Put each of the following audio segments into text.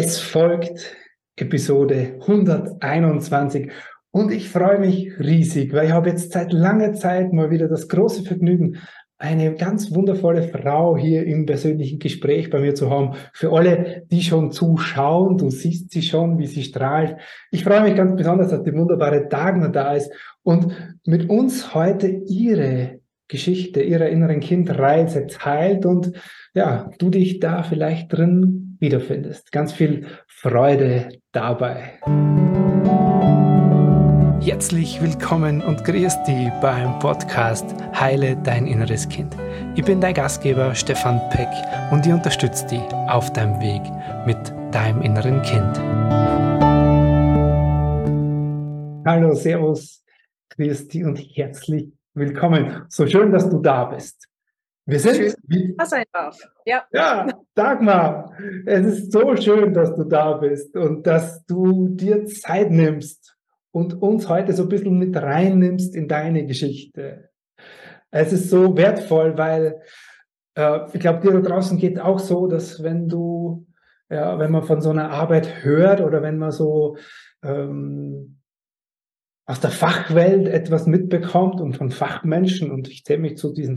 Es folgt Episode 121 und ich freue mich riesig, weil ich habe jetzt seit langer Zeit mal wieder das große Vergnügen, eine ganz wundervolle Frau hier im persönlichen Gespräch bei mir zu haben. Für alle, die schon zuschauen, du siehst sie schon, wie sie strahlt. Ich freue mich ganz besonders, dass die wunderbare Dagmar da ist und mit uns heute ihre Geschichte ihrer inneren Kindreise teilt und ja, du dich da vielleicht drin wiederfindest. Ganz viel Freude dabei. Herzlich willkommen und grüß dich beim Podcast Heile dein inneres Kind. Ich bin dein Gastgeber Stefan Peck und ich unterstütze dich auf deinem Weg mit deinem inneren Kind. Hallo, Servus, grüß dich und herzlich willkommen. So schön, dass du da bist. Wir sind. Sein darf. Ja. ja, Dagmar, es ist so schön, dass du da bist und dass du dir Zeit nimmst und uns heute so ein bisschen mit reinnimmst in deine Geschichte. Es ist so wertvoll, weil äh, ich glaube, dir da draußen geht auch so, dass wenn du, ja, wenn man von so einer Arbeit hört oder wenn man so ähm, aus der Fachwelt etwas mitbekommt und von Fachmenschen, und ich zähle mich zu diesen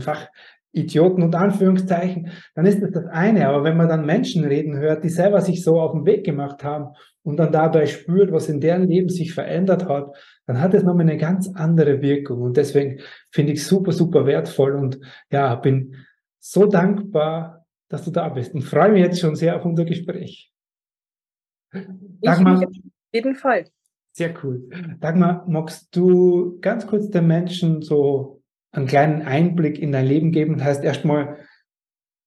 Fachidioten und Anführungszeichen, dann ist das das eine. Aber wenn man dann Menschen reden hört, die selber sich so auf den Weg gemacht haben und dann dabei spürt, was in deren Leben sich verändert hat, dann hat es nochmal eine ganz andere Wirkung. Und deswegen finde ich super, super wertvoll und ja, bin so dankbar, dass du da bist und freue mich jetzt schon sehr auf unser Gespräch. Sag mal, auf jeden Fall. Sehr cool. Dagmar, magst du ganz kurz den Menschen so einen kleinen Einblick in dein Leben geben? Das heißt erstmal,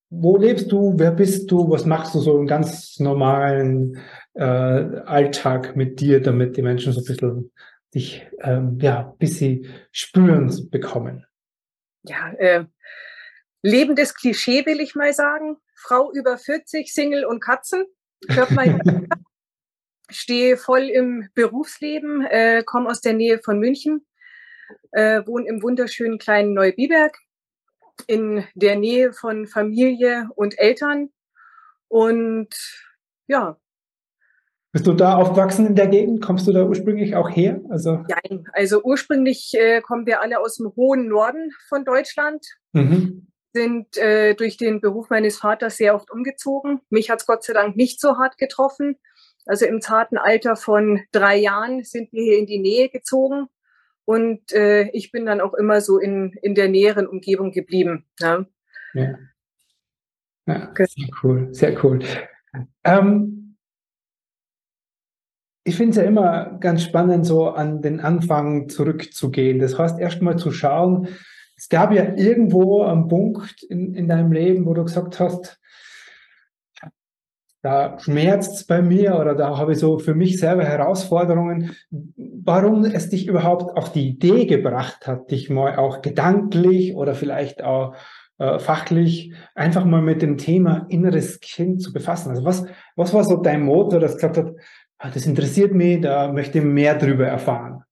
wo lebst du? Wer bist du? Was machst du so im ganz normalen äh, Alltag mit dir, damit die Menschen so ein bisschen dich, ähm, ja, bis sie spüren bekommen? Ja, äh, lebendes Klischee will ich mal sagen. Frau über 40, Single und Katzen. Hört mal stehe voll im Berufsleben, äh, komme aus der Nähe von München, äh, wohne im wunderschönen kleinen Neubiberg in der Nähe von Familie und Eltern. Und ja. Bist du da aufgewachsen in der Gegend? Kommst du da ursprünglich auch her? Also, Nein, also ursprünglich äh, kommen wir alle aus dem hohen Norden von Deutschland. Mhm. Sind äh, durch den Beruf meines Vaters sehr oft umgezogen. Mich hat es Gott sei Dank nicht so hart getroffen. Also im zarten Alter von drei Jahren sind wir hier in die Nähe gezogen und äh, ich bin dann auch immer so in, in der näheren Umgebung geblieben. Ja. ja. ja sehr cool, sehr cool. Ähm, ich finde es ja immer ganz spannend, so an den Anfang zurückzugehen. Das heißt, erstmal zu schauen, es gab ja irgendwo einen Punkt in, in deinem Leben, wo du gesagt hast, da schmerzt es bei mir oder da habe ich so für mich selber Herausforderungen, warum es dich überhaupt auf die Idee gebracht hat, dich mal auch gedanklich oder vielleicht auch äh, fachlich einfach mal mit dem Thema inneres Kind zu befassen. Also was, was war so dein Motor, das gesagt hat, ah, das interessiert mich, da möchte ich mehr drüber erfahren?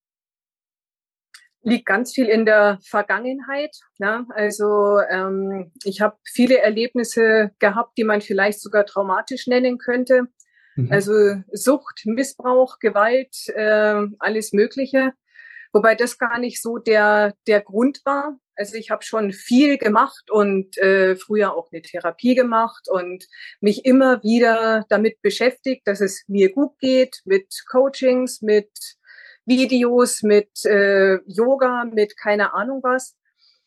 liegt ganz viel in der Vergangenheit. Ne? Also ähm, ich habe viele Erlebnisse gehabt, die man vielleicht sogar traumatisch nennen könnte. Mhm. Also Sucht, Missbrauch, Gewalt, äh, alles Mögliche. Wobei das gar nicht so der, der Grund war. Also ich habe schon viel gemacht und äh, früher auch eine Therapie gemacht und mich immer wieder damit beschäftigt, dass es mir gut geht, mit Coachings, mit Videos, mit äh, Yoga, mit keine Ahnung was.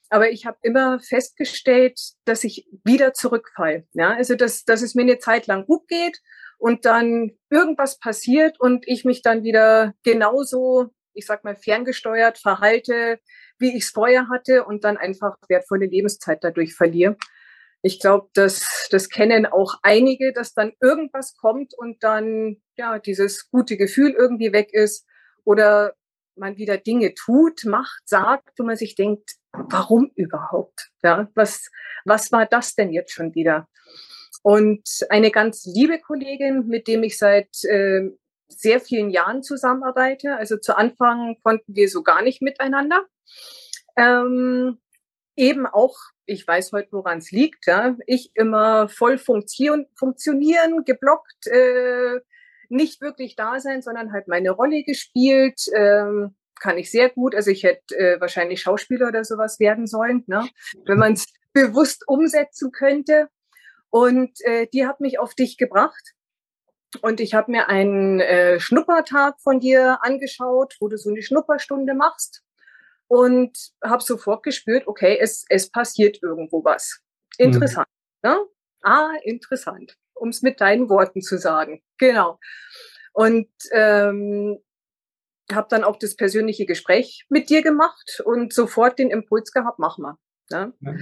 Aber ich habe immer festgestellt, dass ich wieder zurückfall. Ja, also dass, dass es mir eine Zeit lang gut geht und dann irgendwas passiert und ich mich dann wieder genauso, ich sag mal, ferngesteuert verhalte, wie ich es vorher hatte und dann einfach wertvolle Lebenszeit dadurch verliere. Ich glaube, das, das kennen auch einige, dass dann irgendwas kommt und dann ja dieses gute Gefühl irgendwie weg ist oder man wieder Dinge tut, macht, sagt, wo man sich denkt, warum überhaupt? Ja, was, was war das denn jetzt schon wieder? Und eine ganz liebe Kollegin, mit dem ich seit äh, sehr vielen Jahren zusammenarbeite, also zu Anfang konnten wir so gar nicht miteinander. Ähm, eben auch, ich weiß heute, woran es liegt, ja, ich immer voll funktion, funktionieren, geblockt, äh, nicht wirklich da sein, sondern halt meine Rolle gespielt. Ähm, kann ich sehr gut. Also ich hätte äh, wahrscheinlich Schauspieler oder sowas werden sollen, ne? wenn man es bewusst umsetzen könnte. Und äh, die hat mich auf dich gebracht. Und ich habe mir einen äh, Schnuppertag von dir angeschaut, wo du so eine Schnupperstunde machst. Und habe sofort gespürt, okay, es, es passiert irgendwo was. Interessant. Mhm. Ne? Ah, interessant, um es mit deinen Worten zu sagen. Genau. Und ähm, habe dann auch das persönliche Gespräch mit dir gemacht und sofort den Impuls gehabt, mach mal. Ne? Ja.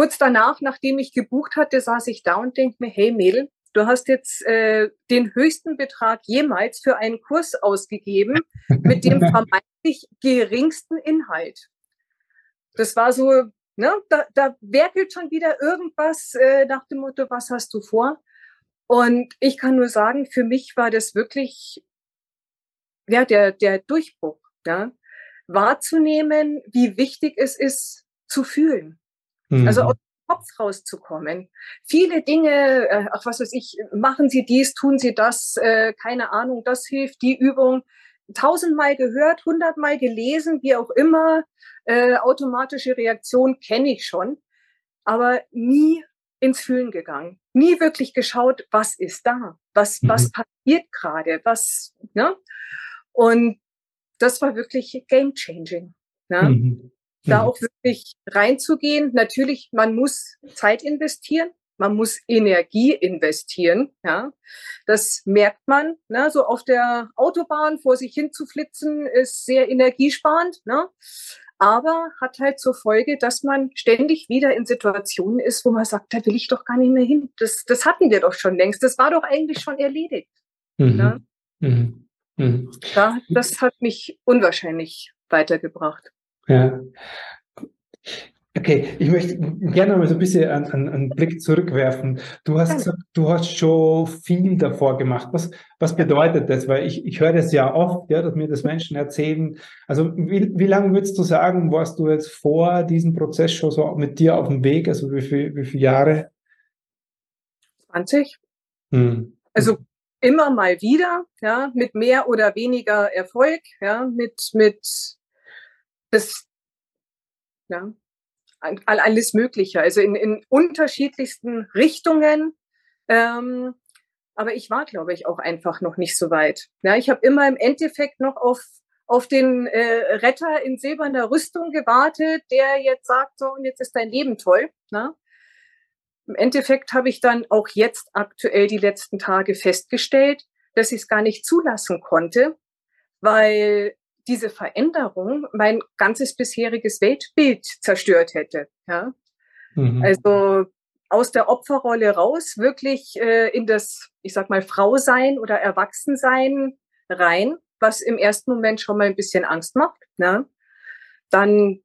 Kurz danach, nachdem ich gebucht hatte, saß ich da und denke mir, hey Mädel, du hast jetzt äh, den höchsten Betrag jemals für einen Kurs ausgegeben mit dem vermeintlich geringsten Inhalt. Das war so, ne, da, da werkelt schon wieder irgendwas äh, nach dem Motto, was hast du vor? Und ich kann nur sagen, für mich war das wirklich ja, der, der Durchbruch, ja, wahrzunehmen, wie wichtig es ist, zu fühlen. Also mhm. Also aus dem Kopf rauszukommen. Viele Dinge, äh, ach was weiß ich, machen Sie dies, tun Sie das, äh, keine Ahnung, das hilft, die Übung. Tausendmal gehört, hundertmal gelesen, wie auch immer. Äh, automatische Reaktion kenne ich schon, aber nie ins Fühlen gegangen. Nie wirklich geschaut, was ist da? Was, mhm. was passiert gerade? Was, ne? Und das war wirklich game changing. Ne? Mhm. Da mhm. auch wirklich reinzugehen. Natürlich, man muss Zeit investieren. Man muss Energie investieren, ja. Das merkt man, ne? So auf der Autobahn vor sich hin zu flitzen ist sehr energiesparend, ne? Aber hat halt zur Folge, dass man ständig wieder in Situationen ist, wo man sagt, da will ich doch gar nicht mehr hin. Das, das hatten wir doch schon längst. Das war doch eigentlich schon erledigt. Mhm. Ne? Mhm. Mhm. Da, das hat mich unwahrscheinlich weitergebracht. Ja. Okay, ich möchte gerne mal so ein bisschen einen, einen, Blick zurückwerfen. Du hast gesagt, du hast schon viel davor gemacht. Was, was bedeutet das? Weil ich, ich höre das ja oft, ja, dass mir das Menschen erzählen. Also wie, wie lange würdest du sagen, warst du jetzt vor diesem Prozess schon so mit dir auf dem Weg? Also wie, viel, wie viele Jahre? 20. Hm. Also immer mal wieder, ja, mit mehr oder weniger Erfolg, ja, mit, mit, das, ja, alles Mögliche, also in, in unterschiedlichsten Richtungen. Ähm, aber ich war, glaube ich, auch einfach noch nicht so weit. Ja, ich habe immer im Endeffekt noch auf, auf den äh, Retter in silberner Rüstung gewartet, der jetzt sagt, so, und jetzt ist dein Leben toll. Ne? Im Endeffekt habe ich dann auch jetzt aktuell die letzten Tage festgestellt, dass ich es gar nicht zulassen konnte, weil diese Veränderung mein ganzes bisheriges Weltbild zerstört hätte. Ja? Mhm. Also aus der Opferrolle raus, wirklich äh, in das, ich sag mal, Frausein oder Erwachsensein rein, was im ersten Moment schon mal ein bisschen Angst macht. Ne? Dann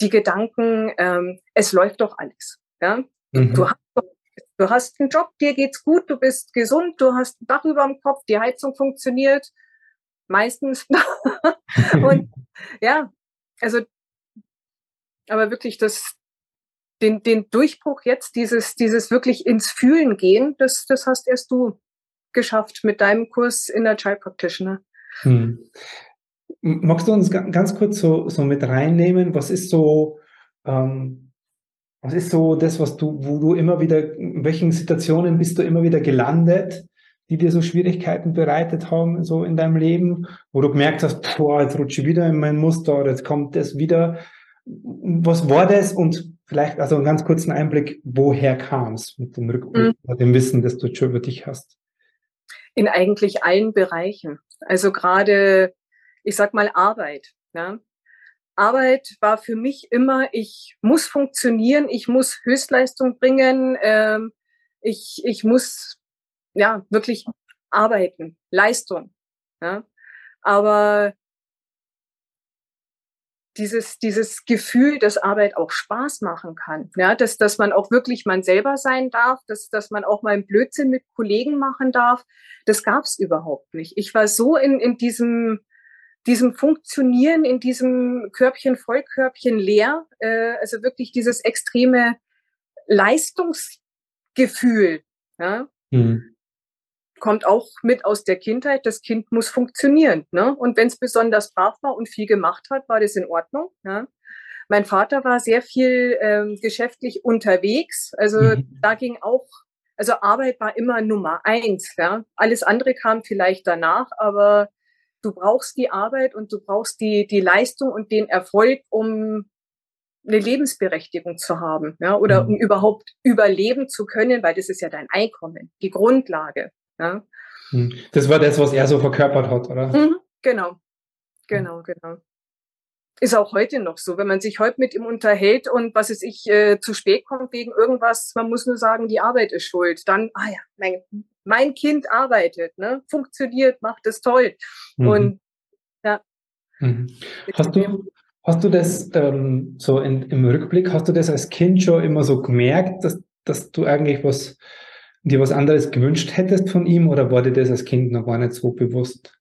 die Gedanken, ähm, es läuft doch alles. Ja? Mhm. Du, hast, du hast einen Job, dir geht's gut, du bist gesund, du hast ein Dach über dem Kopf, die Heizung funktioniert, meistens. und ja, also, aber wirklich das, den, den Durchbruch jetzt, dieses, dieses wirklich ins Fühlen gehen, das, das hast erst du geschafft mit deinem Kurs in der Child Practitioner. Hm. Magst du uns ganz kurz so, so mit reinnehmen? Was ist so, ähm, was ist so das, was du, wo du immer wieder, in welchen Situationen bist du immer wieder gelandet, die dir so Schwierigkeiten bereitet haben, so in deinem Leben, wo du gemerkt hast, boah, jetzt rutsche ich wieder in mein Muster oder jetzt kommt das wieder. Was war das? Und vielleicht also einen ganz kurzen Einblick, woher kam es mit dem Rückblick, mhm. dem Wissen, das du schon über dich hast? In eigentlich allen Bereichen. Also gerade, ich sag mal, Arbeit. Ja? Arbeit war für mich immer, ich muss funktionieren, ich muss Höchstleistung bringen, ähm, ich, ich muss ja wirklich arbeiten, Leistung. Ja? Aber dieses, dieses Gefühl, dass Arbeit auch Spaß machen kann, ja, dass, dass man auch wirklich man selber sein darf, dass, dass man auch mal einen Blödsinn mit Kollegen machen darf, das gab es überhaupt nicht. Ich war so in, in diesem diesem Funktionieren in diesem Körbchen voll, Körbchen leer, äh, also wirklich dieses extreme Leistungsgefühl, ja, mhm. Kommt auch mit aus der Kindheit. Das Kind muss funktionieren. Ne? Und wenn es besonders brav war und viel gemacht hat, war das in Ordnung. Ja? Mein Vater war sehr viel ähm, geschäftlich unterwegs. Also mhm. da ging auch, also Arbeit war immer Nummer eins. Ja? Alles andere kam vielleicht danach, aber du brauchst die Arbeit und du brauchst die, die Leistung und den Erfolg, um eine Lebensberechtigung zu haben, ja, oder mhm. um überhaupt überleben zu können, weil das ist ja dein Einkommen, die Grundlage. Ja. Mhm. Das war das, was er so verkörpert hat, oder? Mhm, genau, genau, genau. Ist auch heute noch so, wenn man sich heute mit ihm unterhält und was es ich äh, zu spät kommt wegen irgendwas, man muss nur sagen, die Arbeit ist schuld. Dann, ah ja, mein, mein Kind arbeitet, ne, funktioniert, macht es toll. Mhm. Und ja. Mhm. Hast du, Hast du das ähm, so in, im Rückblick, hast du das als Kind schon immer so gemerkt, dass, dass du eigentlich was, dir was anderes gewünscht hättest von ihm oder war dir das als Kind noch gar nicht so bewusst?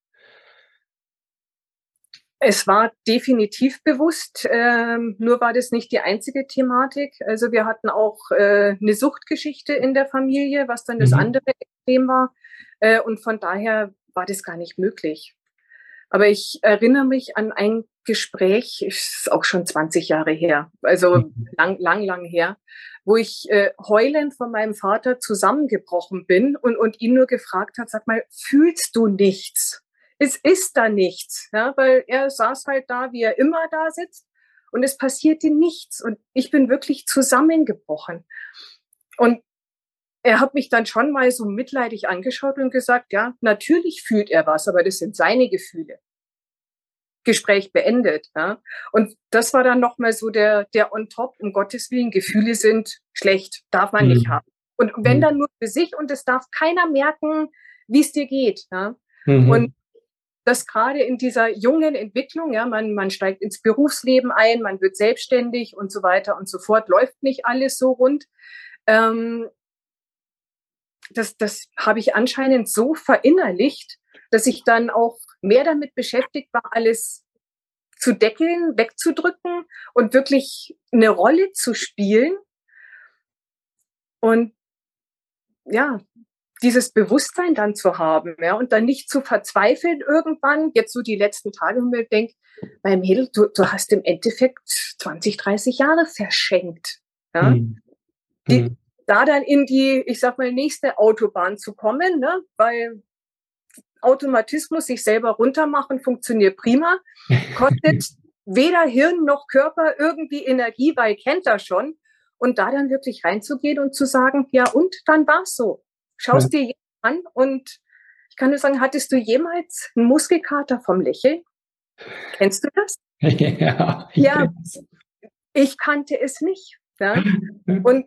Es war definitiv bewusst, ähm, nur war das nicht die einzige Thematik. Also wir hatten auch äh, eine Suchtgeschichte in der Familie, was dann das mhm. andere Extrem war. Äh, und von daher war das gar nicht möglich. Aber ich erinnere mich an ein Gespräch, ist auch schon 20 Jahre her, also mhm. lang, lang, lang her, wo ich äh, heulend von meinem Vater zusammengebrochen bin und, und ihn nur gefragt hat, sag mal, fühlst du nichts? Es ist da nichts, ja, weil er saß halt da, wie er immer da sitzt und es passierte nichts und ich bin wirklich zusammengebrochen. Und er hat mich dann schon mal so mitleidig angeschaut und gesagt, ja, natürlich fühlt er was, aber das sind seine Gefühle. Gespräch beendet. Ja? Und das war dann nochmal so der, der on top, um Gottes Willen, Gefühle sind schlecht, darf man mhm. nicht haben. Und wenn mhm. dann nur für sich und es darf keiner merken, wie es dir geht. Ja? Mhm. Und das gerade in dieser jungen Entwicklung, ja, man, man steigt ins Berufsleben ein, man wird selbstständig und so weiter und so fort, läuft nicht alles so rund. Ähm, das, das habe ich anscheinend so verinnerlicht, dass ich dann auch mehr damit beschäftigt war, alles zu deckeln, wegzudrücken und wirklich eine Rolle zu spielen. Und ja, dieses Bewusstsein dann zu haben, ja, und dann nicht zu verzweifeln irgendwann, jetzt so die letzten Tage, und mir denkt, mein Mädel, du, du hast im Endeffekt 20, 30 Jahre verschenkt, ja. Mhm. Die, mhm da dann in die, ich sag mal, nächste Autobahn zu kommen, ne? weil Automatismus sich selber runtermachen funktioniert prima, kostet weder Hirn noch Körper irgendwie Energie, weil kennt er schon. Und da dann wirklich reinzugehen und zu sagen, ja und, dann war's so. Schaust ja. dir an und ich kann nur sagen, hattest du jemals einen Muskelkater vom Lächeln? Kennst du das? Ja, ich, ja, ich kannte es nicht. Ja? Und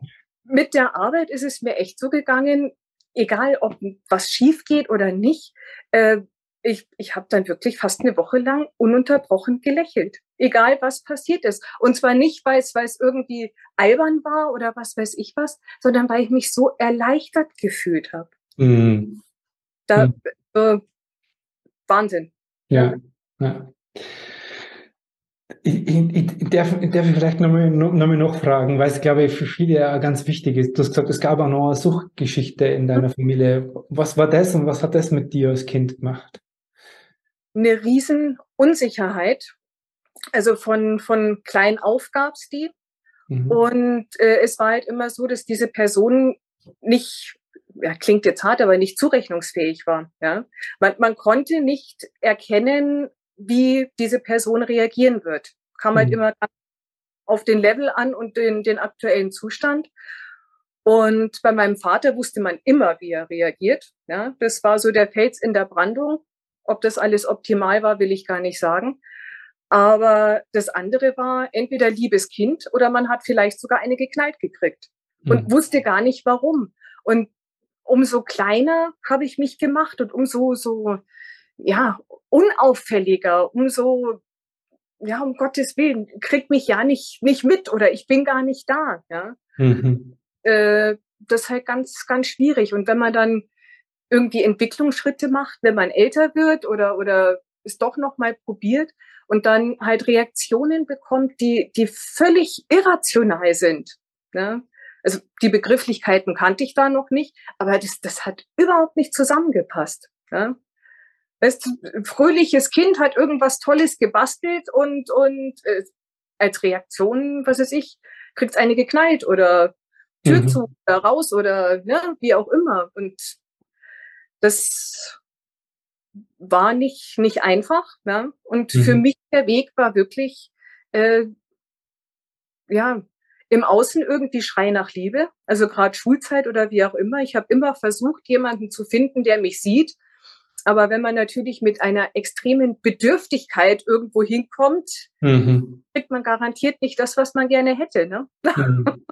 mit der Arbeit ist es mir echt so gegangen, egal ob was schief geht oder nicht, äh, ich, ich habe dann wirklich fast eine Woche lang ununterbrochen gelächelt, egal was passiert ist. Und zwar nicht, weil es, weil es irgendwie albern war oder was weiß ich was, sondern weil ich mich so erleichtert gefühlt habe. Mhm. Da, mhm. Äh, Wahnsinn. Ja. ja. Ich, ich, darf, darf ich vielleicht nochmal noch, noch, fragen, weil es, glaube ich, für viele ganz wichtig ist. Du hast gesagt, es gab auch noch eine Suchtgeschichte in deiner Familie. Was war das und was hat das mit dir als Kind gemacht? Eine Riesenunsicherheit. Also von, von klein auf gab es die. Mhm. Und äh, es war halt immer so, dass diese Person nicht, ja, klingt jetzt hart, aber nicht zurechnungsfähig war. Ja? Man, man konnte nicht erkennen, wie diese Person reagieren wird. Kam halt mhm. immer auf den Level an und den, den aktuellen Zustand. Und bei meinem Vater wusste man immer, wie er reagiert. Ja, das war so der Fels in der Brandung. Ob das alles optimal war, will ich gar nicht sagen. Aber das andere war entweder liebes Kind oder man hat vielleicht sogar eine geknallt gekriegt und mhm. wusste gar nicht warum. Und umso kleiner habe ich mich gemacht und umso so ja, unauffälliger, umso, ja, um Gottes Willen, kriegt mich ja nicht, nicht mit oder ich bin gar nicht da, ja. Mhm. Äh, das ist halt ganz, ganz schwierig. Und wenn man dann irgendwie Entwicklungsschritte macht, wenn man älter wird oder, oder es doch nochmal probiert und dann halt Reaktionen bekommt, die, die völlig irrational sind. Ne? Also die Begrifflichkeiten kannte ich da noch nicht, aber das, das hat überhaupt nicht zusammengepasst. Ne? Weißt, fröhliches Kind hat irgendwas Tolles gebastelt und, und äh, als Reaktion, was weiß ich, kriegt eine geknallt oder Tür mhm. zu oder raus oder ne, wie auch immer. Und das war nicht, nicht einfach. Ne? Und mhm. für mich der Weg war wirklich, äh, ja, im Außen irgendwie Schrei nach Liebe, also gerade Schulzeit oder wie auch immer. Ich habe immer versucht, jemanden zu finden, der mich sieht. Aber wenn man natürlich mit einer extremen Bedürftigkeit irgendwo hinkommt, mhm. kriegt man garantiert nicht das, was man gerne hätte. Ne?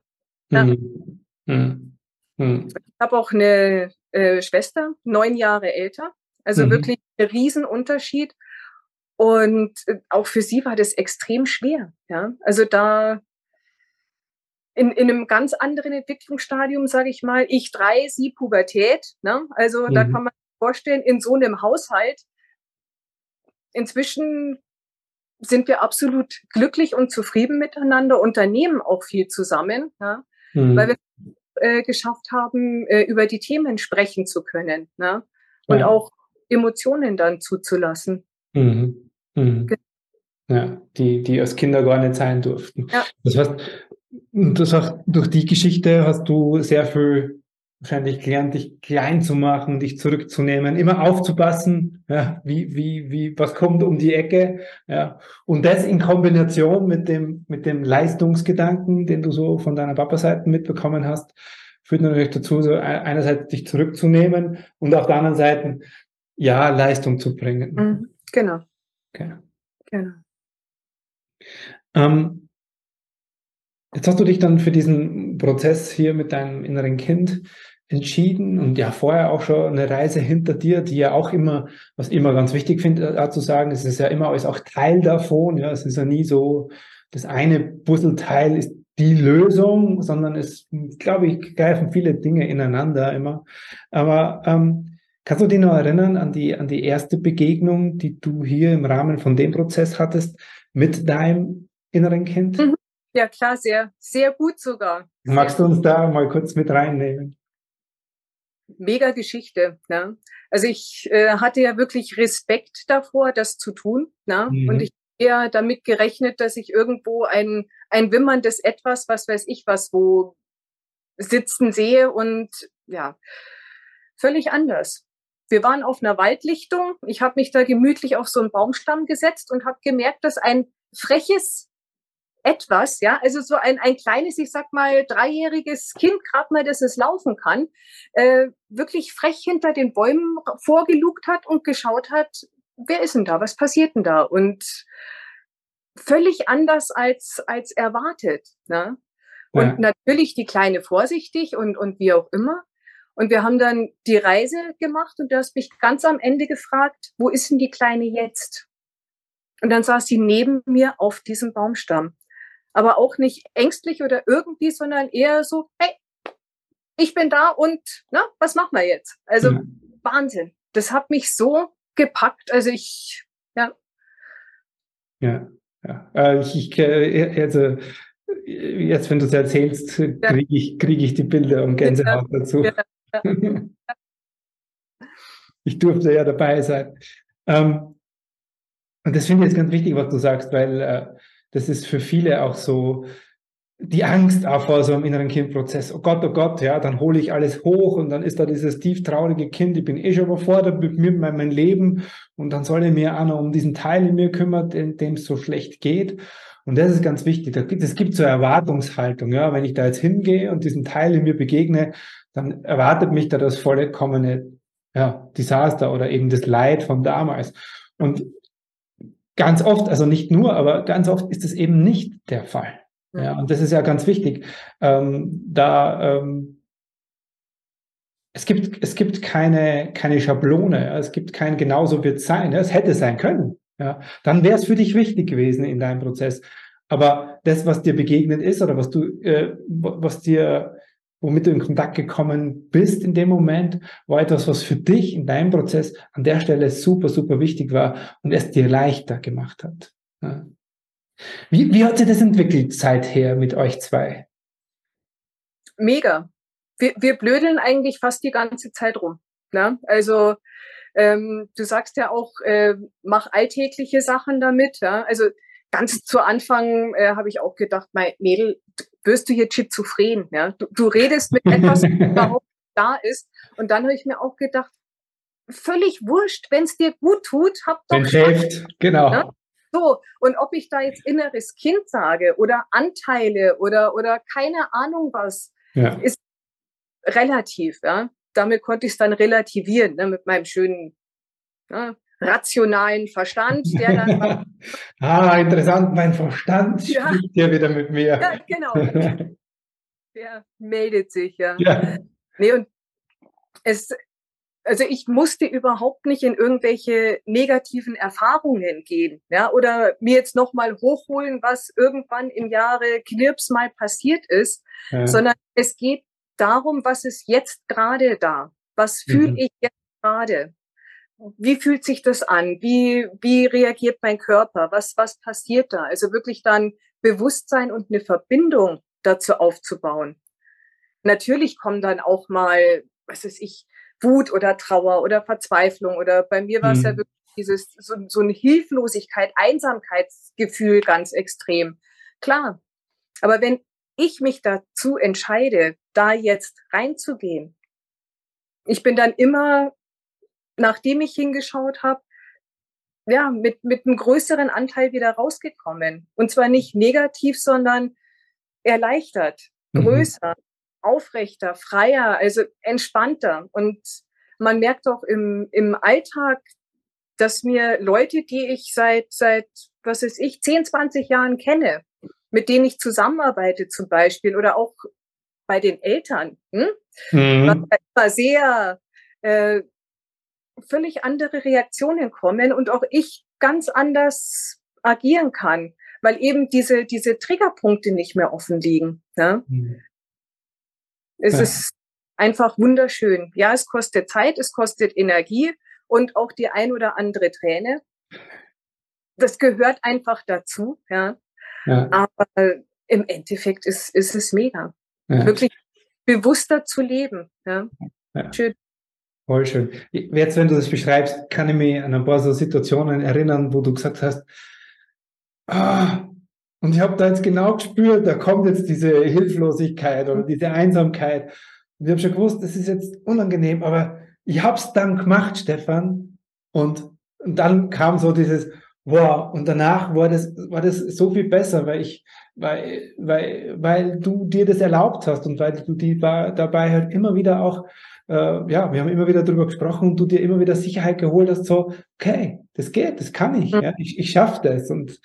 Mhm. ja. Mhm. mhm. mhm. Ich habe auch eine äh, Schwester, neun Jahre älter. Also mhm. wirklich ein Riesenunterschied. Und äh, auch für sie war das extrem schwer. Ja? Also da in, in einem ganz anderen Entwicklungsstadium, sage ich mal, ich drei, sie Pubertät. Ne? Also da kann man vorstellen, in so einem Haushalt, inzwischen sind wir absolut glücklich und zufrieden miteinander, unternehmen auch viel zusammen, ja? Mhm. weil wir äh, geschafft haben, äh, über die Themen sprechen zu können ne? und ja. auch Emotionen dann zuzulassen. Mhm. Mhm. Ja, die, die als Kinder gar nicht sein durften. Ja. Das heißt, das heißt, durch die Geschichte hast du sehr viel wahrscheinlich gelernt, dich klein zu machen, dich zurückzunehmen, immer aufzupassen, ja, wie, wie, wie, was kommt um die Ecke, ja. Und das in Kombination mit dem, mit dem Leistungsgedanken, den du so von deiner Papa-Seite mitbekommen hast, führt natürlich dazu, so einerseits dich zurückzunehmen und auf der anderen Seite, ja, Leistung zu bringen. Mhm, genau. Okay. Genau. Ähm, Jetzt hast du dich dann für diesen Prozess hier mit deinem inneren Kind entschieden und ja vorher auch schon eine Reise hinter dir, die ja auch immer, was immer ganz wichtig finde, äh, zu sagen, es ist ja immer alles auch Teil davon, ja, es ist ja nie so, das eine Puzzleteil ist die Lösung, sondern es, glaube ich, greifen viele Dinge ineinander immer. Aber ähm, kannst du dich noch erinnern an die, an die erste Begegnung, die du hier im Rahmen von dem Prozess hattest mit deinem inneren Kind? Mhm. Ja, klar, sehr, sehr gut sogar. Magst du uns da mal kurz mit reinnehmen? Mega Geschichte. Ne? Also ich äh, hatte ja wirklich Respekt davor, das zu tun. Ne? Mhm. Und ich eher damit gerechnet, dass ich irgendwo ein, ein wimmerndes Etwas, was weiß ich was, wo sitzen sehe und ja, völlig anders. Wir waren auf einer Waldlichtung. Ich habe mich da gemütlich auf so einen Baumstamm gesetzt und habe gemerkt, dass ein freches etwas, ja, also so ein, ein kleines, ich sag mal, dreijähriges Kind, gerade mal, dass es laufen kann, äh, wirklich frech hinter den Bäumen vorgelugt hat und geschaut hat, wer ist denn da, was passiert denn da? Und völlig anders als, als erwartet. Ne? Und ja. natürlich die Kleine vorsichtig und, und wie auch immer. Und wir haben dann die Reise gemacht und du hast mich ganz am Ende gefragt, wo ist denn die Kleine jetzt? Und dann saß sie neben mir auf diesem Baumstamm aber auch nicht ängstlich oder irgendwie, sondern eher so, hey, ich bin da und na, was machen wir jetzt? Also ja. Wahnsinn. Das hat mich so gepackt. Also ich, ja. Ja, ja. Äh, ich, ich äh, also, jetzt, wenn du es erzählst, kriege ich, krieg ich die Bilder und Gänsehaut dazu. Ja, ja. ich durfte ja dabei sein. Ähm, und das finde ich jetzt ganz wichtig, was du sagst, weil äh, das ist für viele auch so die Angst auch vor so einem inneren Kindprozess. Oh Gott, oh Gott, ja, dann hole ich alles hoch und dann ist da dieses tief traurige Kind. Ich bin eh schon überfordert mit mir, meinem Leben und dann soll ich mir auch noch um diesen Teil in mir kümmern, dem es so schlecht geht. Und das ist ganz wichtig. Es gibt so Erwartungshaltung. Ja, wenn ich da jetzt hingehe und diesen Teil in mir begegne, dann erwartet mich da das vollkommene ja, Desaster oder eben das Leid von damals. Und Ganz oft, also nicht nur, aber ganz oft ist es eben nicht der Fall. Ja, und das ist ja ganz wichtig. Ähm, da ähm, es gibt, es gibt keine, keine Schablone, ja, es gibt kein genauso wird es sein. Ja, es hätte sein können. Ja, dann wäre es für dich wichtig gewesen in deinem Prozess. Aber das, was dir begegnet ist oder was du, äh, was dir womit du in Kontakt gekommen bist in dem Moment, war etwas, was für dich in deinem Prozess an der Stelle super, super wichtig war und es dir leichter gemacht hat. Wie, wie hat sich das entwickelt seither mit euch zwei? Mega. Wir, wir blödeln eigentlich fast die ganze Zeit rum. Ne? Also ähm, du sagst ja auch, äh, mach alltägliche Sachen damit. Ja? Also ganz zu Anfang äh, habe ich auch gedacht, mein Mädel, wirst du hier schizophren. Ja? Du, du redest mit etwas, was überhaupt da ist. Und dann habe ich mir auch gedacht, völlig wurscht, wenn es dir gut tut, hab doch. Wenn genau. Ja? So, und ob ich da jetzt inneres Kind sage oder Anteile oder, oder keine Ahnung was, ja. ist relativ. Ja? Damit konnte ich es dann relativieren ne, mit meinem schönen ne, rationalen Verstand, der dann. ah, interessant, mein Verstand ja. spricht ja wieder mit mir. Ja, genau. der meldet sich, ja. ja. Nee, und es, also ich musste überhaupt nicht in irgendwelche negativen Erfahrungen gehen, ja, oder mir jetzt nochmal hochholen, was irgendwann im Jahre Knirps mal passiert ist, ja. sondern es geht darum, was ist jetzt gerade da? Was fühle mhm. ich jetzt gerade? Wie fühlt sich das an? Wie, wie reagiert mein Körper? Was, was passiert da? Also wirklich dann Bewusstsein und eine Verbindung dazu aufzubauen. Natürlich kommen dann auch mal, was weiß ich, Wut oder Trauer oder Verzweiflung oder bei mir war es ja mhm. wirklich dieses, so, so eine Hilflosigkeit, Einsamkeitsgefühl ganz extrem. Klar. Aber wenn ich mich dazu entscheide, da jetzt reinzugehen, ich bin dann immer, nachdem ich hingeschaut habe, ja, mit, mit einem größeren Anteil wieder rausgekommen. Und zwar nicht negativ, sondern erleichtert, mhm. größer, mhm. aufrechter, freier, also entspannter. Und man merkt auch im, im Alltag, dass mir Leute, die ich seit, seit, was weiß ich, 10, 20 Jahren kenne, mit denen ich zusammenarbeite zum Beispiel oder auch bei den Eltern, hm? mhm. was sehr äh, völlig andere Reaktionen kommen und auch ich ganz anders agieren kann, weil eben diese, diese Triggerpunkte nicht mehr offen liegen. Ja? Mhm. Es ja. ist einfach wunderschön. Ja, es kostet Zeit, es kostet Energie und auch die ein oder andere Träne. Das gehört einfach dazu. Ja. Ja. Aber im Endeffekt ist, ist es mega. Ja. Wirklich bewusster zu leben. Ja. Schön. Voll schön. Jetzt, wenn du das beschreibst, kann ich mich an ein paar so Situationen erinnern, wo du gesagt hast, ah, und ich habe da jetzt genau gespürt, da kommt jetzt diese Hilflosigkeit oder diese Einsamkeit. Und ich habe schon gewusst, das ist jetzt unangenehm, aber ich habe es dann gemacht, Stefan. Und, und dann kam so dieses, Wow, und danach war das, war das so viel besser, weil ich, weil, weil, weil du dir das erlaubt hast und weil du die dabei halt immer wieder auch, äh, ja, wir haben immer wieder darüber gesprochen und du dir immer wieder Sicherheit geholt hast, so, okay, das geht, das kann ich, ja, ich, ich schaffe das und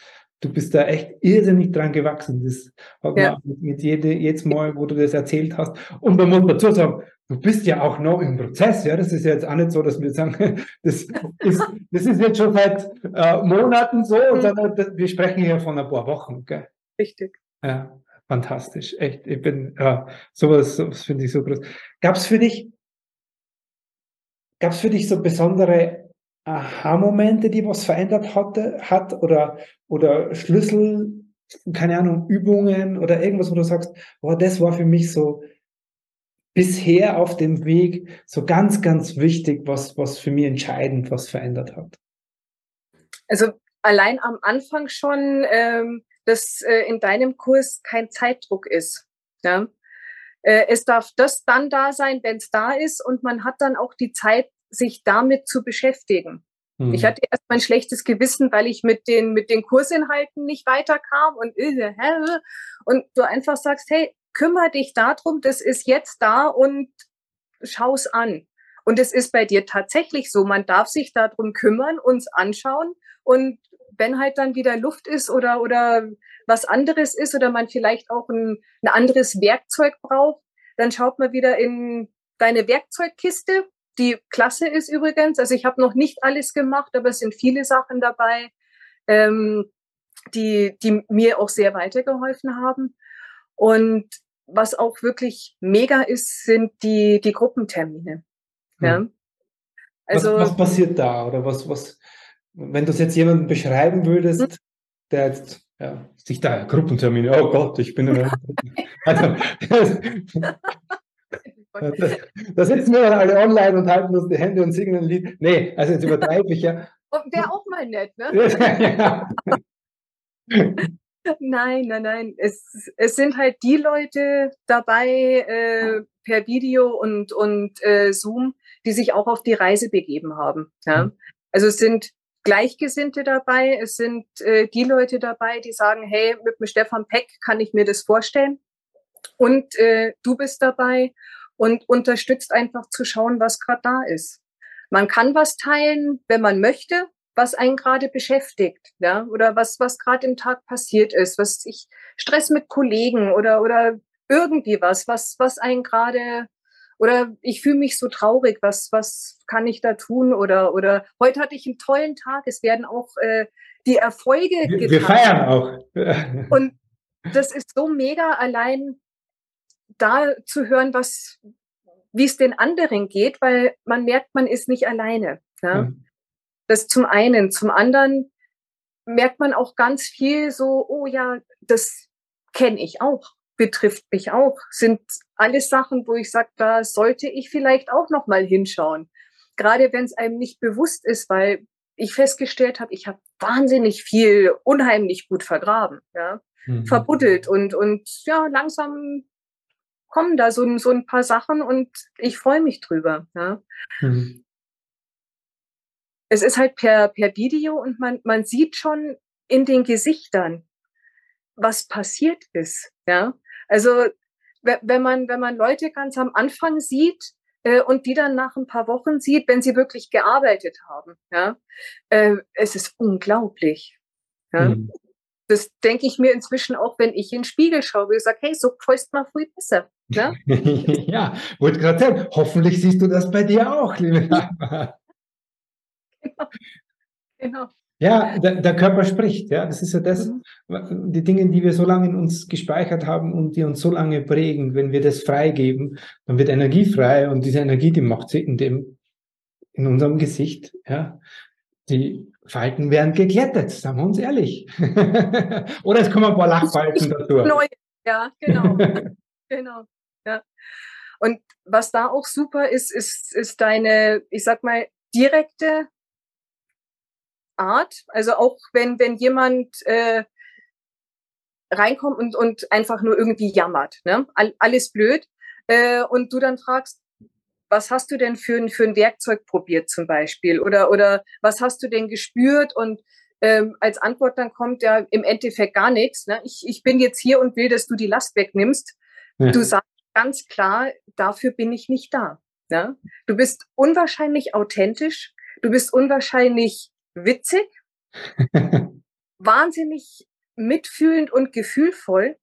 du bist da echt irrsinnig dran gewachsen. Das hat ja. man mit, mit jede, jedes Mal, wo du das erzählt hast. Und man muss dazu sagen, du bist ja auch noch im Prozess, ja. Das ist ja jetzt auch nicht so, dass wir sagen, das ist, das ist jetzt schon seit äh, Monaten so, mhm. sondern das, wir sprechen hier von ein paar Wochen, gell? Richtig. Ja, fantastisch. Echt, ich bin, ja, sowas, sowas finde ich so groß. Gab es für dich, gab es für dich so besondere Aha-Momente, die was verändert hatte, hat oder, oder Schlüssel, keine Ahnung, Übungen oder irgendwas, wo du sagst, boah, das war für mich so bisher auf dem Weg so ganz, ganz wichtig, was, was für mich entscheidend was verändert hat? Also allein am Anfang schon, ähm, dass äh, in deinem Kurs kein Zeitdruck ist. Ja? Äh, es darf das dann da sein, wenn es da ist und man hat dann auch die Zeit, sich damit zu beschäftigen. Mhm. Ich hatte erst mein schlechtes Gewissen, weil ich mit den, mit den Kursinhalten nicht weiterkam und, äh, und du einfach sagst, hey, kümmere dich darum, das ist jetzt da und schau's an. Und es ist bei dir tatsächlich so, man darf sich darum kümmern, uns anschauen und wenn halt dann wieder Luft ist oder, oder was anderes ist oder man vielleicht auch ein, ein anderes Werkzeug braucht, dann schaut man wieder in deine Werkzeugkiste. Die klasse ist übrigens, also ich habe noch nicht alles gemacht, aber es sind viele Sachen dabei, ähm, die, die mir auch sehr weitergeholfen haben. Und was auch wirklich mega ist, sind die, die Gruppentermine. Ja. Hm. Also, was, was passiert da? Oder was, was, wenn du es jetzt jemandem beschreiben würdest, hm? der jetzt ja, sich da Gruppentermine, oh Gott, ich bin in also, da sitzen wir dann alle online und halten uns die Hände und singen ein Lied. Nee, also jetzt übertreibe ich ja. Wäre auch mal nett, ne? Nein, nein, nein. Es, es sind halt die Leute dabei äh, per Video und, und äh, Zoom, die sich auch auf die Reise begeben haben. Ja? Mhm. Also es sind Gleichgesinnte dabei, es sind äh, die Leute dabei, die sagen, hey, mit dem Stefan Peck kann ich mir das vorstellen. Und äh, du bist dabei und unterstützt einfach zu schauen, was gerade da ist. Man kann was teilen, wenn man möchte, was einen gerade beschäftigt, ja, oder was, was gerade im Tag passiert ist, was ich Stress mit Kollegen oder, oder irgendwie was, was, was einen gerade, oder ich fühle mich so traurig, was, was kann ich da tun? Oder, oder heute hatte ich einen tollen Tag, es werden auch äh, die Erfolge wir, Wir feiern auch. Und das ist so mega allein da zu hören, was, wie es den anderen geht, weil man merkt, man ist nicht alleine. Ja? Mhm. Das zum einen. Zum anderen merkt man auch ganz viel so, oh ja, das kenne ich auch, betrifft mich auch, sind alles Sachen, wo ich sage, da sollte ich vielleicht auch noch mal hinschauen. Gerade wenn es einem nicht bewusst ist, weil ich festgestellt habe, ich habe wahnsinnig viel unheimlich gut vergraben, ja, mhm. verbuddelt und und ja langsam kommen da so, so ein paar Sachen und ich freue mich drüber. Ja. Mhm es ist halt per, per Video und man, man sieht schon in den Gesichtern, was passiert ist. Ja, also wenn man, wenn man Leute ganz am Anfang sieht äh, und die dann nach ein paar Wochen sieht, wenn sie wirklich gearbeitet haben, ja, äh, es ist unglaublich. Ja. Mhm. Das denke ich mir inzwischen auch, wenn ich in den Spiegel schaue, ich sage, hey, so fäust mal früh besser. Ja, ja wollte gerade sagen, hoffentlich siehst du das bei dir auch, liebe Dagmar. Genau. genau. Ja, der, der, Körper spricht, ja. Das ist ja das, mhm. die Dinge, die wir so lange in uns gespeichert haben und die uns so lange prägen, wenn wir das freigeben, dann wird Energie frei und diese Energie, die macht sie in dem, in unserem Gesicht, ja. Die Falten werden geglättet, sagen wir uns ehrlich. Oder es kommen ein paar Lachfalten dazu. Neu, ja, genau. genau, ja. Und was da auch super ist, ist, ist deine, ich sag mal, direkte Art. Also auch wenn, wenn jemand äh, reinkommt und, und einfach nur irgendwie jammert, ne? All, alles blöd. Äh, und du dann fragst, was hast du denn für ein, für ein Werkzeug probiert zum Beispiel? Oder, oder was hast du denn gespürt? Und ähm, als Antwort dann kommt ja im Endeffekt gar nichts. Ne? Ich, ich bin jetzt hier und will, dass du die Last wegnimmst. Ja. Du sagst ganz klar, dafür bin ich nicht da. Ne? Du bist unwahrscheinlich authentisch, du bist unwahrscheinlich witzig, wahnsinnig mitfühlend und gefühlvoll.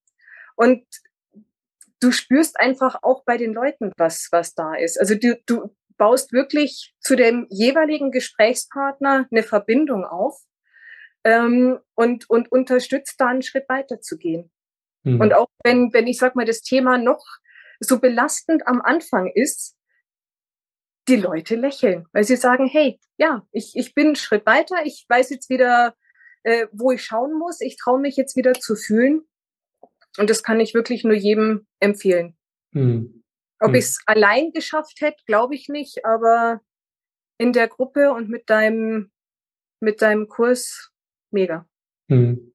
Und du spürst einfach auch bei den Leuten, was, was da ist. Also du, du baust wirklich zu dem jeweiligen Gesprächspartner eine Verbindung auf ähm, und, und unterstützt da einen Schritt weiter zu gehen. Mhm. Und auch wenn, wenn ich sag mal, das Thema noch so belastend am Anfang ist, die Leute lächeln, weil sie sagen, hey, ja, ich, ich bin einen Schritt weiter, ich weiß jetzt wieder, äh, wo ich schauen muss, ich traue mich jetzt wieder zu fühlen. Und das kann ich wirklich nur jedem empfehlen. Hm. Ob hm. ich es allein geschafft hätte, glaube ich nicht, aber in der Gruppe und mit deinem, mit deinem Kurs mega. Hm.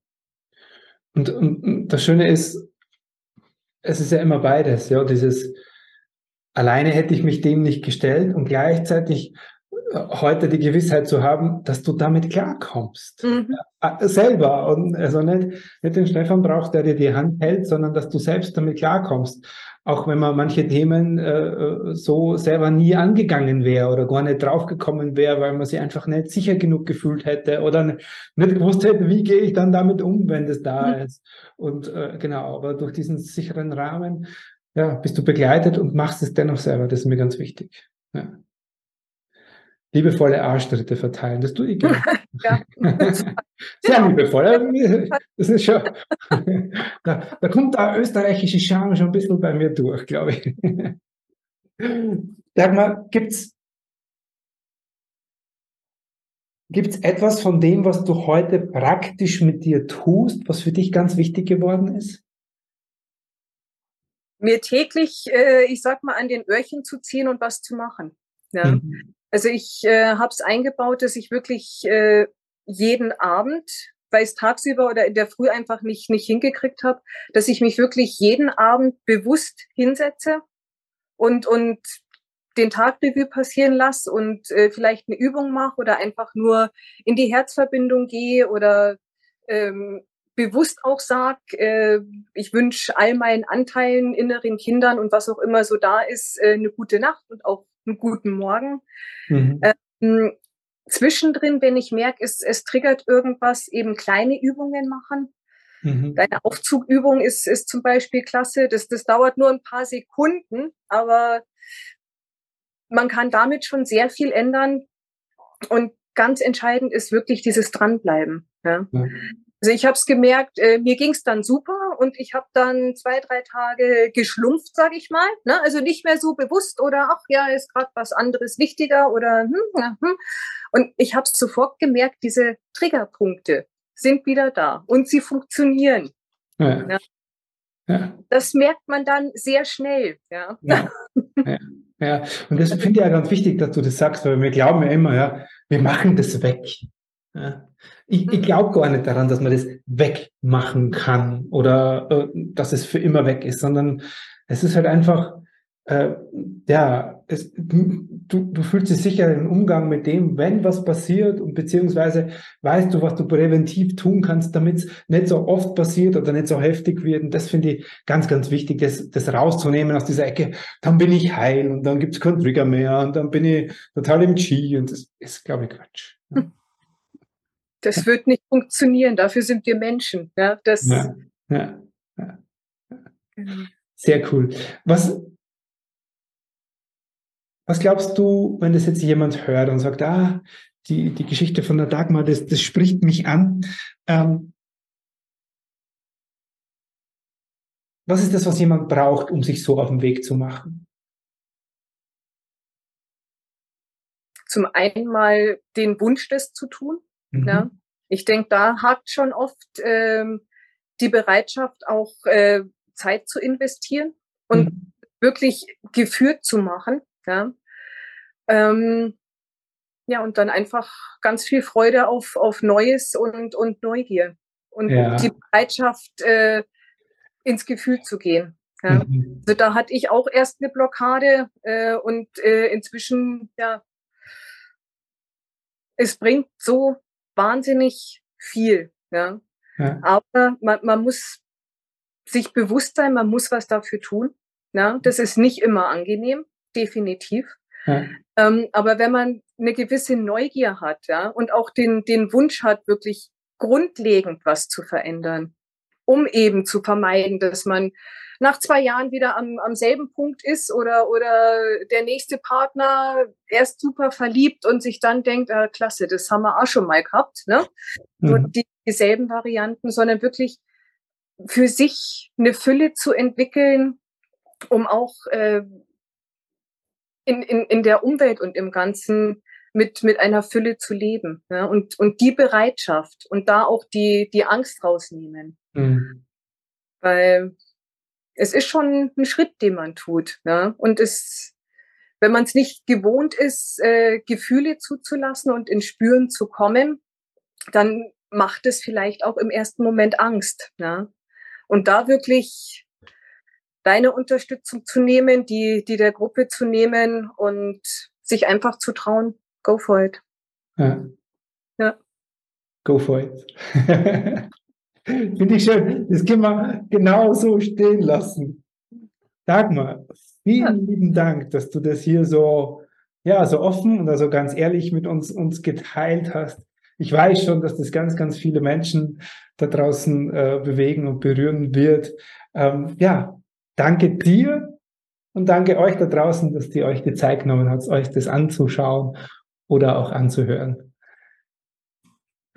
Und, und das Schöne ist, es ist ja immer beides, ja, dieses alleine hätte ich mich dem nicht gestellt und gleichzeitig heute die Gewissheit zu haben, dass du damit klarkommst. Mhm. Äh, selber. Und also nicht, nicht den Stefan braucht, der dir die Hand hält, sondern dass du selbst damit klarkommst. Auch wenn man manche Themen äh, äh so selber nie angegangen wäre oder gar nicht draufgekommen wäre, weil man sie einfach nicht sicher genug gefühlt hätte oder nicht gewusst hätte, wie gehe ich dann damit um, wenn das da mhm. ist. Und äh, genau, aber durch diesen sicheren Rahmen ja, bist du begleitet und machst es dennoch selber. Das ist mir ganz wichtig. Ja. Liebevolle Arschtritte verteilen. Das tue ich gerne. ja. Sehr liebevoll. Das ist schon, da, da kommt der österreichische Charme schon ein bisschen bei mir durch, glaube ich. Sag mal, gibt's Gibt es etwas von dem, was du heute praktisch mit dir tust, was für dich ganz wichtig geworden ist? Mir täglich, äh, ich sag mal, an den Öhrchen zu ziehen und was zu machen. Ja. Mhm. Also ich äh, habe es eingebaut, dass ich wirklich äh, jeden Abend, weil ich es tagsüber oder in der Früh einfach nicht, nicht hingekriegt habe, dass ich mich wirklich jeden Abend bewusst hinsetze und, und den Tag Revue passieren lasse und äh, vielleicht eine Übung mache oder einfach nur in die Herzverbindung gehe oder ähm, bewusst auch sag, äh, ich wünsche all meinen Anteilen, inneren Kindern und was auch immer so da ist, äh, eine gute Nacht und auch einen guten Morgen. Mhm. Ähm, zwischendrin, wenn ich merke, es, es triggert irgendwas, eben kleine Übungen machen. Mhm. Deine Aufzugübung ist, ist zum Beispiel klasse. Das, das dauert nur ein paar Sekunden, aber man kann damit schon sehr viel ändern. Und ganz entscheidend ist wirklich dieses Dranbleiben. Ja. ja. Also ich habe es gemerkt, äh, mir ging es dann super und ich habe dann zwei, drei Tage geschlumpft, sage ich mal. Ne? Also nicht mehr so bewusst oder ach ja, ist gerade was anderes wichtiger oder hm, ja, hm. Und ich habe sofort gemerkt, diese Triggerpunkte sind wieder da und sie funktionieren. Ja. ja. Ja. Das merkt man dann sehr schnell. Ja. ja. ja. Ja, und das finde ich ja ganz wichtig, dass du das sagst, weil wir glauben ja immer, ja, wir machen das weg. Ja. Ich, ich mhm. glaube gar nicht daran, dass man das wegmachen kann oder äh, dass es für immer weg ist, sondern es ist halt einfach, äh, ja, es, du, du fühlst dich sicher im Umgang mit dem, wenn was passiert und beziehungsweise weißt du, was du präventiv tun kannst, damit es nicht so oft passiert oder nicht so heftig wird. Und das finde ich ganz, ganz wichtig, das, das rauszunehmen aus dieser Ecke. Dann bin ich heil und dann gibt es keinen Trigger mehr und dann bin ich total im Chi und das ist, glaube ich, Quatsch. Das wird nicht funktionieren, dafür sind wir Menschen. Ja, das ja, ja, ja. Genau. Sehr cool. Was, was glaubst du, wenn das jetzt jemand hört und sagt, ah, die, die Geschichte von der Dagmar, das, das spricht mich an. Ähm, was ist das, was jemand braucht, um sich so auf den Weg zu machen? Zum einen mal den Wunsch, das zu tun. Mhm. Ja. Ich denke, da hakt schon oft ähm, die Bereitschaft, auch äh, Zeit zu investieren und mhm. wirklich geführt zu machen. Ja, ähm, ja und dann einfach ganz viel Freude auf, auf Neues und, und Neugier und ja. die Bereitschaft, äh, ins Gefühl zu gehen. Ja. Mhm. Also da hatte ich auch erst eine Blockade äh, und äh, inzwischen, ja, es bringt so wahnsinnig viel. Ja. ja. Aber man, man muss sich bewusst sein, man muss was dafür tun. Ja. Das ist nicht immer angenehm definitiv. Ja. Ähm, aber wenn man eine gewisse Neugier hat, ja, und auch den, den Wunsch hat, wirklich grundlegend was zu verändern, um eben zu vermeiden, dass man nach zwei Jahren wieder am, am selben Punkt ist oder, oder der nächste Partner erst super verliebt und sich dann denkt, ah, klasse, das haben wir auch schon mal gehabt, ne? Mhm. Nur die, dieselben Varianten, sondern wirklich für sich eine Fülle zu entwickeln, um auch äh, in, in, in der Umwelt und im Ganzen mit, mit einer Fülle zu leben. Ja? Und, und die Bereitschaft und da auch die, die Angst rausnehmen. Mhm. Weil es ist schon ein Schritt, den man tut. Ja? Und es, wenn man es nicht gewohnt ist, äh, Gefühle zuzulassen und ins Spüren zu kommen, dann macht es vielleicht auch im ersten Moment Angst. Ja? Und da wirklich deine Unterstützung zu nehmen, die, die der Gruppe zu nehmen und sich einfach zu trauen, go for it. Ja. ja. Go for it. Finde ich schön. Das können wir genau so stehen lassen. Dagmar, vielen lieben Dank, dass du das hier so, ja, so offen und also ganz ehrlich mit uns, uns geteilt hast. Ich weiß schon, dass das ganz, ganz viele Menschen da draußen äh, bewegen und berühren wird. Ähm, ja, Danke dir und danke euch da draußen, dass ihr euch die Zeit genommen habt, euch das anzuschauen oder auch anzuhören.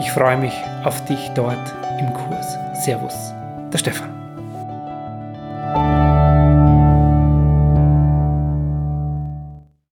Ich freue mich auf dich dort im Kurs. Servus, der Stefan.